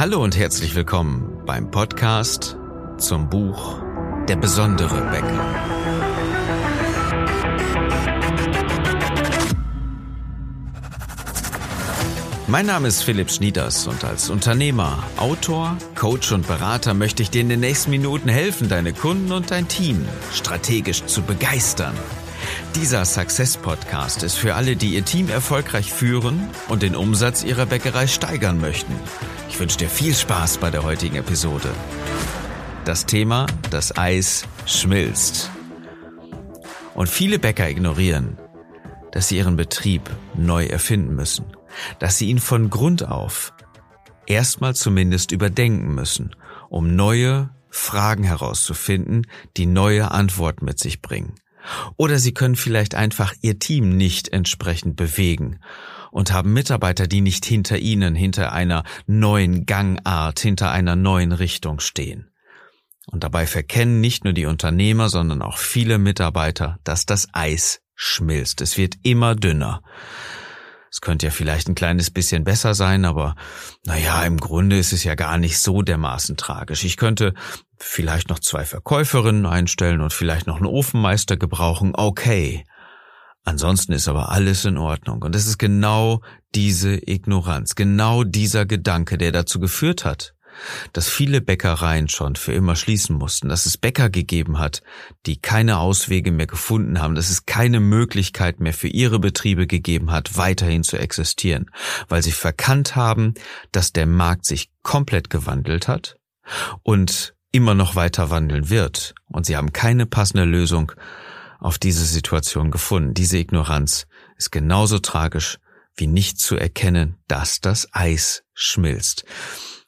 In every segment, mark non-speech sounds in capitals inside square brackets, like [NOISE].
Hallo und herzlich willkommen beim Podcast zum Buch Der besondere Bäcker. Mein Name ist Philipp Schnieders und als Unternehmer, Autor, Coach und Berater möchte ich dir in den nächsten Minuten helfen, deine Kunden und dein Team strategisch zu begeistern. Dieser Success Podcast ist für alle, die ihr Team erfolgreich führen und den Umsatz ihrer Bäckerei steigern möchten. Ich wünsche dir viel Spaß bei der heutigen Episode. Das Thema, das Eis schmilzt. Und viele Bäcker ignorieren, dass sie ihren Betrieb neu erfinden müssen, dass sie ihn von Grund auf erstmal zumindest überdenken müssen, um neue Fragen herauszufinden, die neue Antworten mit sich bringen. Oder sie können vielleicht einfach ihr Team nicht entsprechend bewegen und haben Mitarbeiter, die nicht hinter ihnen, hinter einer neuen Gangart, hinter einer neuen Richtung stehen. Und dabei verkennen nicht nur die Unternehmer, sondern auch viele Mitarbeiter, dass das Eis schmilzt. Es wird immer dünner. Es könnte ja vielleicht ein kleines bisschen besser sein, aber naja, im Grunde ist es ja gar nicht so dermaßen tragisch. Ich könnte vielleicht noch zwei Verkäuferinnen einstellen und vielleicht noch einen Ofenmeister gebrauchen, okay. Ansonsten ist aber alles in Ordnung. Und es ist genau diese Ignoranz, genau dieser Gedanke, der dazu geführt hat, dass viele Bäckereien schon für immer schließen mussten, dass es Bäcker gegeben hat, die keine Auswege mehr gefunden haben, dass es keine Möglichkeit mehr für ihre Betriebe gegeben hat, weiterhin zu existieren, weil sie verkannt haben, dass der Markt sich komplett gewandelt hat und immer noch weiter wandeln wird. Und sie haben keine passende Lösung auf diese Situation gefunden. Diese Ignoranz ist genauso tragisch wie nicht zu erkennen, dass das Eis schmilzt.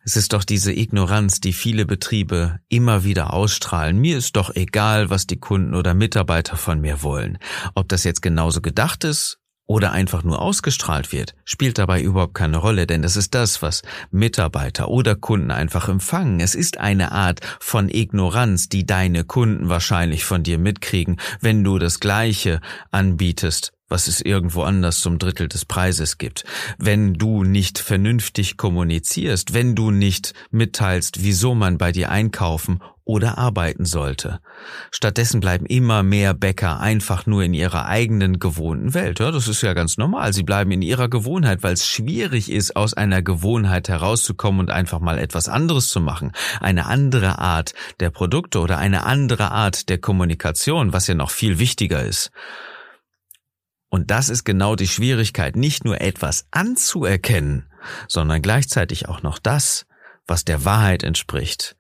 Es ist doch diese Ignoranz, die viele Betriebe immer wieder ausstrahlen. Mir ist doch egal, was die Kunden oder Mitarbeiter von mir wollen. Ob das jetzt genauso gedacht ist oder einfach nur ausgestrahlt wird, spielt dabei überhaupt keine Rolle, denn das ist das, was Mitarbeiter oder Kunden einfach empfangen. Es ist eine Art von Ignoranz, die deine Kunden wahrscheinlich von dir mitkriegen, wenn du das Gleiche anbietest was es irgendwo anders zum Drittel des Preises gibt. Wenn du nicht vernünftig kommunizierst, wenn du nicht mitteilst, wieso man bei dir einkaufen oder arbeiten sollte. Stattdessen bleiben immer mehr Bäcker einfach nur in ihrer eigenen gewohnten Welt. Ja, das ist ja ganz normal. Sie bleiben in ihrer Gewohnheit, weil es schwierig ist, aus einer Gewohnheit herauszukommen und einfach mal etwas anderes zu machen. Eine andere Art der Produkte oder eine andere Art der Kommunikation, was ja noch viel wichtiger ist. Und das ist genau die Schwierigkeit, nicht nur etwas anzuerkennen, sondern gleichzeitig auch noch das, was der Wahrheit entspricht,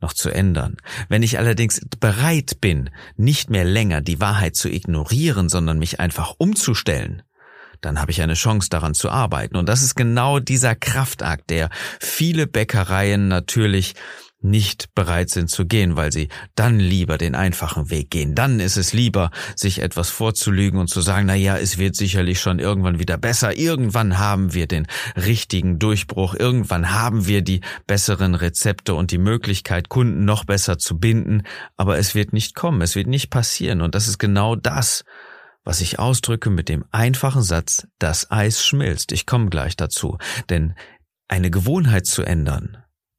noch zu ändern. Wenn ich allerdings bereit bin, nicht mehr länger die Wahrheit zu ignorieren, sondern mich einfach umzustellen, dann habe ich eine Chance daran zu arbeiten. Und das ist genau dieser Kraftakt, der viele Bäckereien natürlich nicht bereit sind zu gehen, weil sie dann lieber den einfachen Weg gehen. Dann ist es lieber, sich etwas vorzulügen und zu sagen, na ja, es wird sicherlich schon irgendwann wieder besser. Irgendwann haben wir den richtigen Durchbruch. Irgendwann haben wir die besseren Rezepte und die Möglichkeit, Kunden noch besser zu binden. Aber es wird nicht kommen. Es wird nicht passieren. Und das ist genau das, was ich ausdrücke mit dem einfachen Satz, das Eis schmilzt. Ich komme gleich dazu. Denn eine Gewohnheit zu ändern,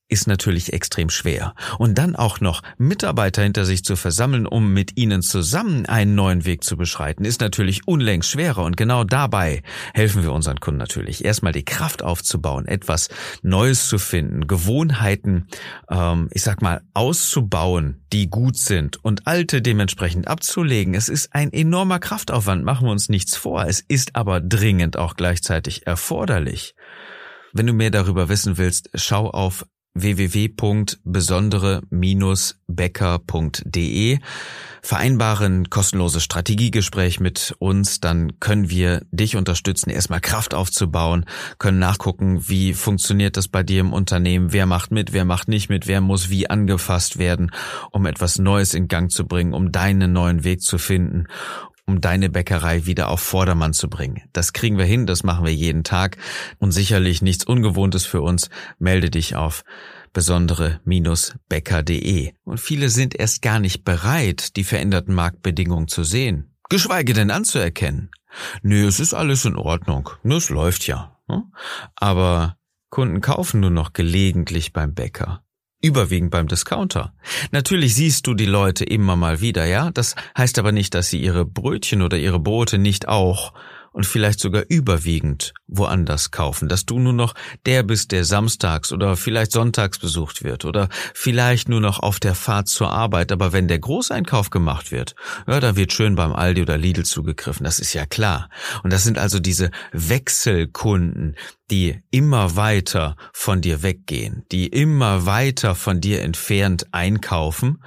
ist natürlich extrem schwer. Und dann auch noch Mitarbeiter hinter sich zu versammeln, um mit ihnen zusammen einen neuen Weg zu beschreiten, ist natürlich unlängst schwerer. Und genau dabei helfen wir unseren Kunden natürlich. Erstmal die Kraft aufzubauen, etwas Neues zu finden, Gewohnheiten, ähm, ich sag mal, auszubauen, die gut sind und alte dementsprechend abzulegen. Es ist ein enormer Kraftaufwand, machen wir uns nichts vor. Es ist aber dringend auch gleichzeitig erforderlich. Wenn du mehr darüber wissen willst, schau auf www.besondere-becker.de vereinbaren kostenloses Strategiegespräch mit uns, dann können wir dich unterstützen, erstmal Kraft aufzubauen, können nachgucken, wie funktioniert das bei dir im Unternehmen, wer macht mit, wer macht nicht mit, wer muss wie angefasst werden, um etwas Neues in Gang zu bringen, um deinen neuen Weg zu finden um deine Bäckerei wieder auf Vordermann zu bringen. Das kriegen wir hin, das machen wir jeden Tag und sicherlich nichts Ungewohntes für uns. Melde dich auf besondere-bäcker.de. Und viele sind erst gar nicht bereit, die veränderten Marktbedingungen zu sehen, geschweige denn anzuerkennen. Nö, es ist alles in Ordnung, es läuft ja. Ne? Aber Kunden kaufen nur noch gelegentlich beim Bäcker. Überwiegend beim Discounter. Natürlich siehst du die Leute immer mal wieder, ja? Das heißt aber nicht, dass sie ihre Brötchen oder ihre Brote nicht auch und vielleicht sogar überwiegend woanders kaufen, dass du nur noch der bist, der samstags oder vielleicht sonntags besucht wird oder vielleicht nur noch auf der Fahrt zur Arbeit, aber wenn der Großeinkauf gemacht wird, ja, da wird schön beim Aldi oder Lidl zugegriffen, das ist ja klar. Und das sind also diese Wechselkunden, die immer weiter von dir weggehen, die immer weiter von dir entfernt einkaufen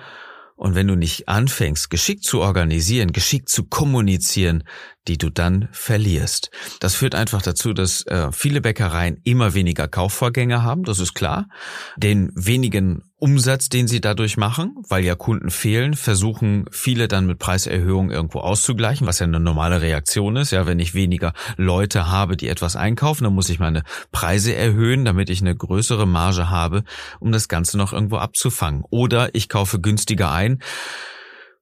und wenn du nicht anfängst, geschickt zu organisieren, geschickt zu kommunizieren, die du dann verlierst. Das führt einfach dazu, dass äh, viele Bäckereien immer weniger Kaufvorgänge haben, das ist klar. Den wenigen Umsatz, den sie dadurch machen, weil ja Kunden fehlen, versuchen viele dann mit Preiserhöhungen irgendwo auszugleichen, was ja eine normale Reaktion ist. Ja, wenn ich weniger Leute habe, die etwas einkaufen, dann muss ich meine Preise erhöhen, damit ich eine größere Marge habe, um das Ganze noch irgendwo abzufangen. Oder ich kaufe günstiger ein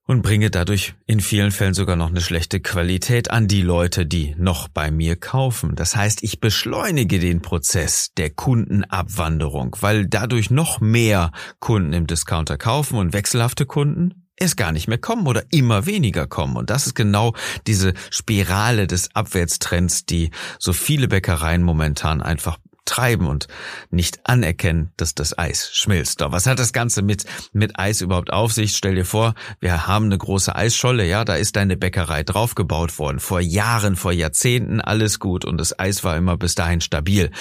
und bringe dadurch in vielen Fällen sogar noch eine schlechte Qualität an die Leute, die noch bei mir kaufen. Das heißt, ich beschleunige den Prozess der Kundenabwanderung, weil dadurch noch mehr Kunden im Discounter kaufen und wechselhafte Kunden es gar nicht mehr kommen oder immer weniger kommen. Und das ist genau diese Spirale des Abwärtstrends, die so viele Bäckereien momentan einfach treiben und nicht anerkennen, dass das Eis schmilzt. Doch was hat das Ganze mit, mit Eis überhaupt auf sich? Stell dir vor, wir haben eine große Eisscholle, ja, da ist deine Bäckerei draufgebaut worden. Vor Jahren, vor Jahrzehnten, alles gut und das Eis war immer bis dahin stabil.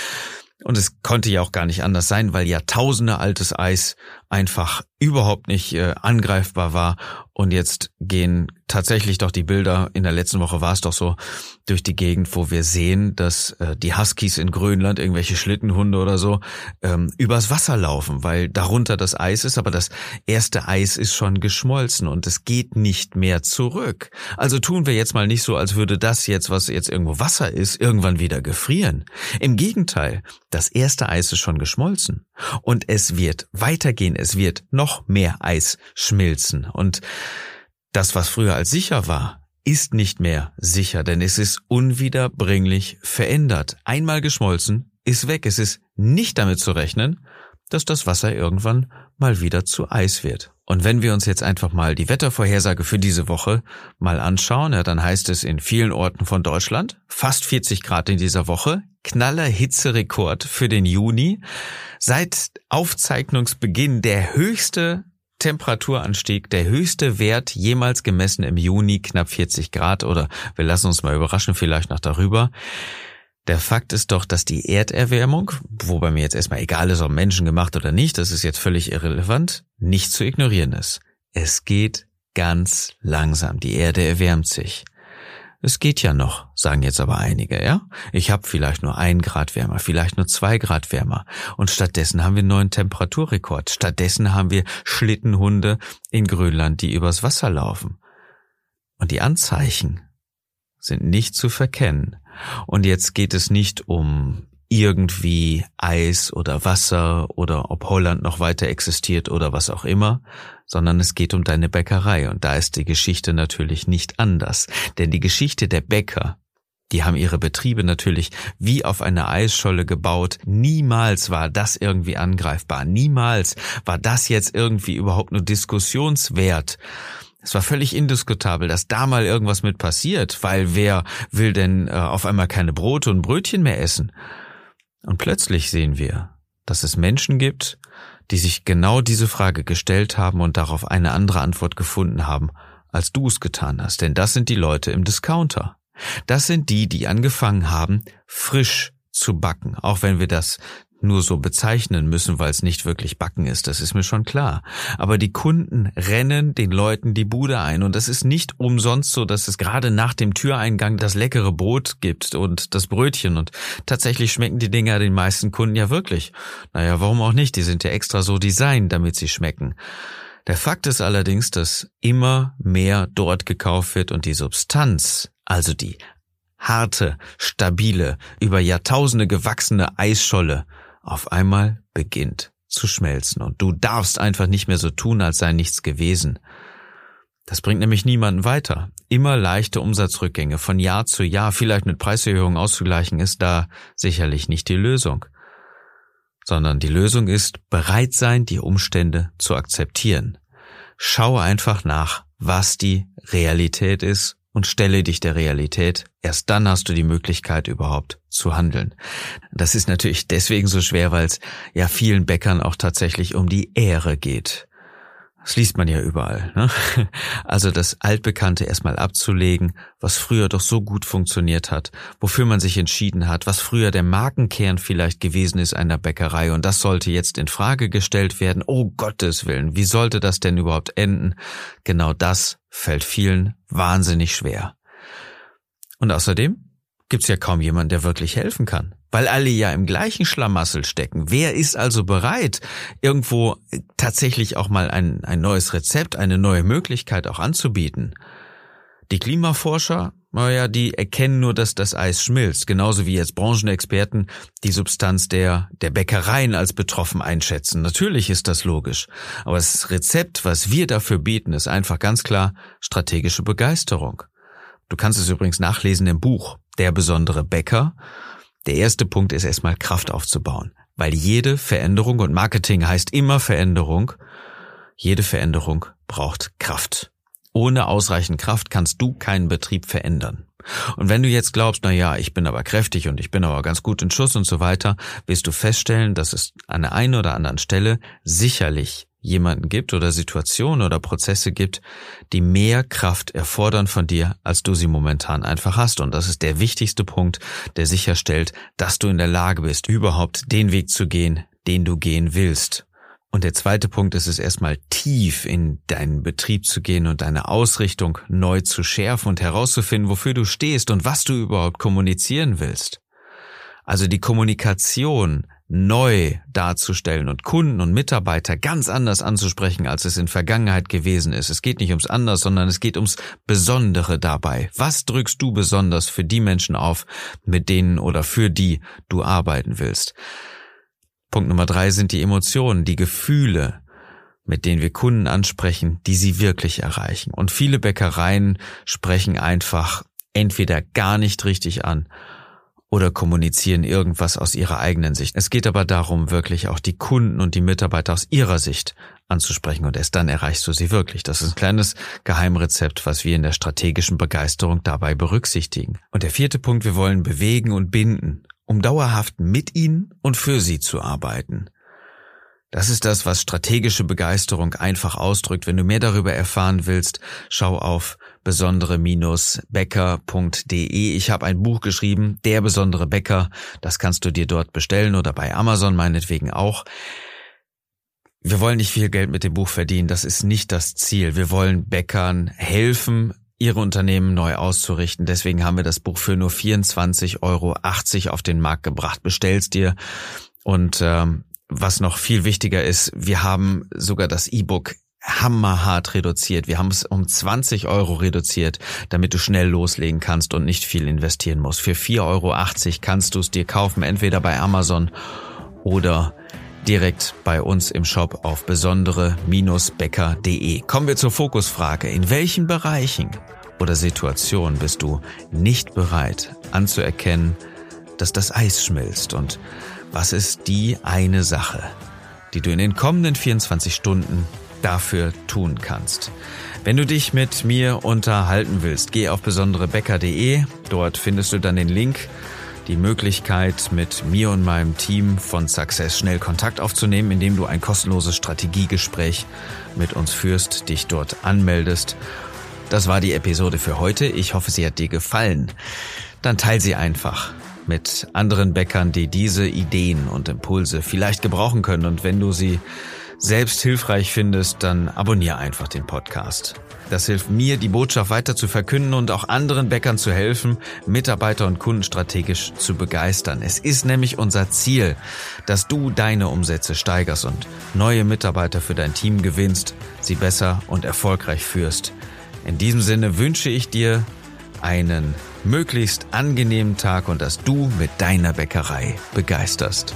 Und es konnte ja auch gar nicht anders sein, weil Jahrtausende altes Eis einfach überhaupt nicht äh, angreifbar war. Und jetzt gehen tatsächlich doch die Bilder, in der letzten Woche war es doch so, durch die Gegend, wo wir sehen, dass äh, die Huskies in Grönland, irgendwelche Schlittenhunde oder so, ähm, übers Wasser laufen, weil darunter das Eis ist, aber das erste Eis ist schon geschmolzen und es geht nicht mehr zurück. Also tun wir jetzt mal nicht so, als würde das jetzt, was jetzt irgendwo Wasser ist, irgendwann wieder gefrieren. Im Gegenteil, das erste Eis ist schon geschmolzen und es wird weitergehen, es wird noch mehr Eis schmilzen und das, was früher als sicher war, ist nicht mehr sicher, denn es ist unwiederbringlich verändert. Einmal geschmolzen, ist weg. Es ist nicht damit zu rechnen, dass das Wasser irgendwann mal wieder zu Eis wird. Und wenn wir uns jetzt einfach mal die Wettervorhersage für diese Woche mal anschauen, ja, dann heißt es in vielen Orten von Deutschland fast 40 Grad in dieser Woche, knaller Hitzerekord für den Juni. Seit Aufzeichnungsbeginn der höchste Temperaturanstieg, der höchste Wert jemals gemessen im Juni, knapp 40 Grad oder wir lassen uns mal überraschen, vielleicht noch darüber. Der Fakt ist doch, dass die Erderwärmung, wobei mir jetzt erstmal egal ist, ob Menschen gemacht oder nicht, das ist jetzt völlig irrelevant, nicht zu ignorieren ist. Es geht ganz langsam. Die Erde erwärmt sich. Es geht ja noch, sagen jetzt aber einige, ja? Ich habe vielleicht nur ein Grad wärmer, vielleicht nur zwei Grad wärmer. Und stattdessen haben wir einen neuen Temperaturrekord. Stattdessen haben wir Schlittenhunde in Grönland, die übers Wasser laufen. Und die Anzeichen sind nicht zu verkennen. Und jetzt geht es nicht um irgendwie Eis oder Wasser oder ob Holland noch weiter existiert oder was auch immer, sondern es geht um deine Bäckerei und da ist die Geschichte natürlich nicht anders, denn die Geschichte der Bäcker, die haben ihre Betriebe natürlich wie auf eine Eisscholle gebaut. Niemals war das irgendwie angreifbar. Niemals war das jetzt irgendwie überhaupt nur diskussionswert. Es war völlig indiskutabel, dass da mal irgendwas mit passiert, weil wer will denn äh, auf einmal keine Brote und Brötchen mehr essen? Und plötzlich sehen wir, dass es Menschen gibt, die sich genau diese Frage gestellt haben und darauf eine andere Antwort gefunden haben, als du es getan hast. Denn das sind die Leute im Discounter. Das sind die, die angefangen haben, frisch zu backen, auch wenn wir das nur so bezeichnen müssen, weil es nicht wirklich Backen ist, das ist mir schon klar. Aber die Kunden rennen den Leuten die Bude ein und das ist nicht umsonst so, dass es gerade nach dem Türeingang das leckere Brot gibt und das Brötchen und tatsächlich schmecken die Dinger den meisten Kunden ja wirklich. Naja, warum auch nicht? Die sind ja extra so designt, damit sie schmecken. Der Fakt ist allerdings, dass immer mehr dort gekauft wird und die Substanz, also die harte, stabile, über Jahrtausende gewachsene Eisscholle auf einmal beginnt zu schmelzen und du darfst einfach nicht mehr so tun, als sei nichts gewesen. Das bringt nämlich niemanden weiter. Immer leichte Umsatzrückgänge von Jahr zu Jahr, vielleicht mit Preiserhöhungen auszugleichen, ist da sicherlich nicht die Lösung. sondern die Lösung ist bereit sein, die Umstände zu akzeptieren. Schau einfach nach, was die Realität ist und stelle dich der Realität. Erst dann hast du die Möglichkeit überhaupt zu handeln. Das ist natürlich deswegen so schwer, weil es ja vielen Bäckern auch tatsächlich um die Ehre geht. Das liest man ja überall. Ne? [LAUGHS] Also das Altbekannte erstmal abzulegen, was früher doch so gut funktioniert hat, wofür man sich entschieden hat, was früher der Markenkern vielleicht gewesen ist einer Bäckerei und das sollte jetzt in Frage gestellt werden. Oh Gottes Willen, wie sollte das denn überhaupt enden? Genau das fällt vielen wahnsinnig schwer. Und außerdem gibt's ja kaum jemanden, der wirklich helfen kann weil alle ja im gleichen Schlamassel stecken. Wer ist also bereit, irgendwo tatsächlich auch mal ein, ein neues Rezept, eine neue Möglichkeit auch anzubieten? Die Klimaforscher, naja, die erkennen nur, dass das Eis schmilzt, genauso wie jetzt Branchenexperten die Substanz der, der Bäckereien als betroffen einschätzen. Natürlich ist das logisch. Aber das Rezept, was wir dafür bieten, ist einfach ganz klar strategische Begeisterung. Du kannst es übrigens nachlesen im Buch Der besondere Bäcker. Der erste Punkt ist erstmal Kraft aufzubauen, weil jede Veränderung und Marketing heißt immer Veränderung, jede Veränderung braucht Kraft. Ohne ausreichend Kraft kannst du keinen Betrieb verändern. Und wenn du jetzt glaubst, na ja, ich bin aber kräftig und ich bin aber ganz gut in Schuss und so weiter, wirst du feststellen, dass es an der einen oder anderen Stelle sicherlich jemanden gibt oder Situationen oder Prozesse gibt, die mehr Kraft erfordern von dir, als du sie momentan einfach hast. Und das ist der wichtigste Punkt, der sicherstellt, dass du in der Lage bist, überhaupt den Weg zu gehen, den du gehen willst. Und der zweite Punkt ist es erstmal tief in deinen Betrieb zu gehen und deine Ausrichtung neu zu schärfen und herauszufinden, wofür du stehst und was du überhaupt kommunizieren willst. Also die Kommunikation neu darzustellen und Kunden und Mitarbeiter ganz anders anzusprechen, als es in Vergangenheit gewesen ist. Es geht nicht ums Anders, sondern es geht ums Besondere dabei. Was drückst du besonders für die Menschen auf, mit denen oder für die du arbeiten willst? Punkt Nummer drei sind die Emotionen, die Gefühle, mit denen wir Kunden ansprechen, die sie wirklich erreichen. Und viele Bäckereien sprechen einfach entweder gar nicht richtig an oder kommunizieren irgendwas aus ihrer eigenen Sicht. Es geht aber darum, wirklich auch die Kunden und die Mitarbeiter aus ihrer Sicht anzusprechen und erst dann erreichst du sie wirklich. Das ist ein kleines Geheimrezept, was wir in der strategischen Begeisterung dabei berücksichtigen. Und der vierte Punkt, wir wollen bewegen und binden, um dauerhaft mit ihnen und für sie zu arbeiten. Das ist das, was strategische Begeisterung einfach ausdrückt. Wenn du mehr darüber erfahren willst, schau auf besondere-bäcker.de. Ich habe ein Buch geschrieben, Der besondere Bäcker. Das kannst du dir dort bestellen oder bei Amazon meinetwegen auch. Wir wollen nicht viel Geld mit dem Buch verdienen. Das ist nicht das Ziel. Wir wollen Bäckern helfen, ihre Unternehmen neu auszurichten. Deswegen haben wir das Buch für nur 24,80 Euro auf den Markt gebracht. Bestellst dir und ähm, was noch viel wichtiger ist, wir haben sogar das E-Book hammerhart reduziert. Wir haben es um 20 Euro reduziert, damit du schnell loslegen kannst und nicht viel investieren musst. Für 4,80 Euro kannst du es dir kaufen, entweder bei Amazon oder direkt bei uns im Shop auf besondere-bäcker.de. Kommen wir zur Fokusfrage. In welchen Bereichen oder Situationen bist du nicht bereit anzuerkennen, dass das Eis schmilzt und was ist die eine Sache, die du in den kommenden 24 Stunden dafür tun kannst. Wenn du dich mit mir unterhalten willst, geh auf besonderebäcker.de. Dort findest du dann den Link, die Möglichkeit, mit mir und meinem Team von Success schnell Kontakt aufzunehmen, indem du ein kostenloses Strategiegespräch mit uns führst, dich dort anmeldest. Das war die Episode für heute. Ich hoffe, sie hat dir gefallen. Dann teil sie einfach mit anderen Bäckern, die diese Ideen und Impulse vielleicht gebrauchen können. Und wenn du sie selbst hilfreich findest, dann abonniere einfach den Podcast. Das hilft mir, die Botschaft weiter zu verkünden und auch anderen Bäckern zu helfen, Mitarbeiter und Kunden strategisch zu begeistern. Es ist nämlich unser Ziel, dass du deine Umsätze steigerst und neue Mitarbeiter für dein Team gewinnst, sie besser und erfolgreich führst. In diesem Sinne wünsche ich dir einen möglichst angenehmen Tag und dass du mit deiner Bäckerei begeisterst.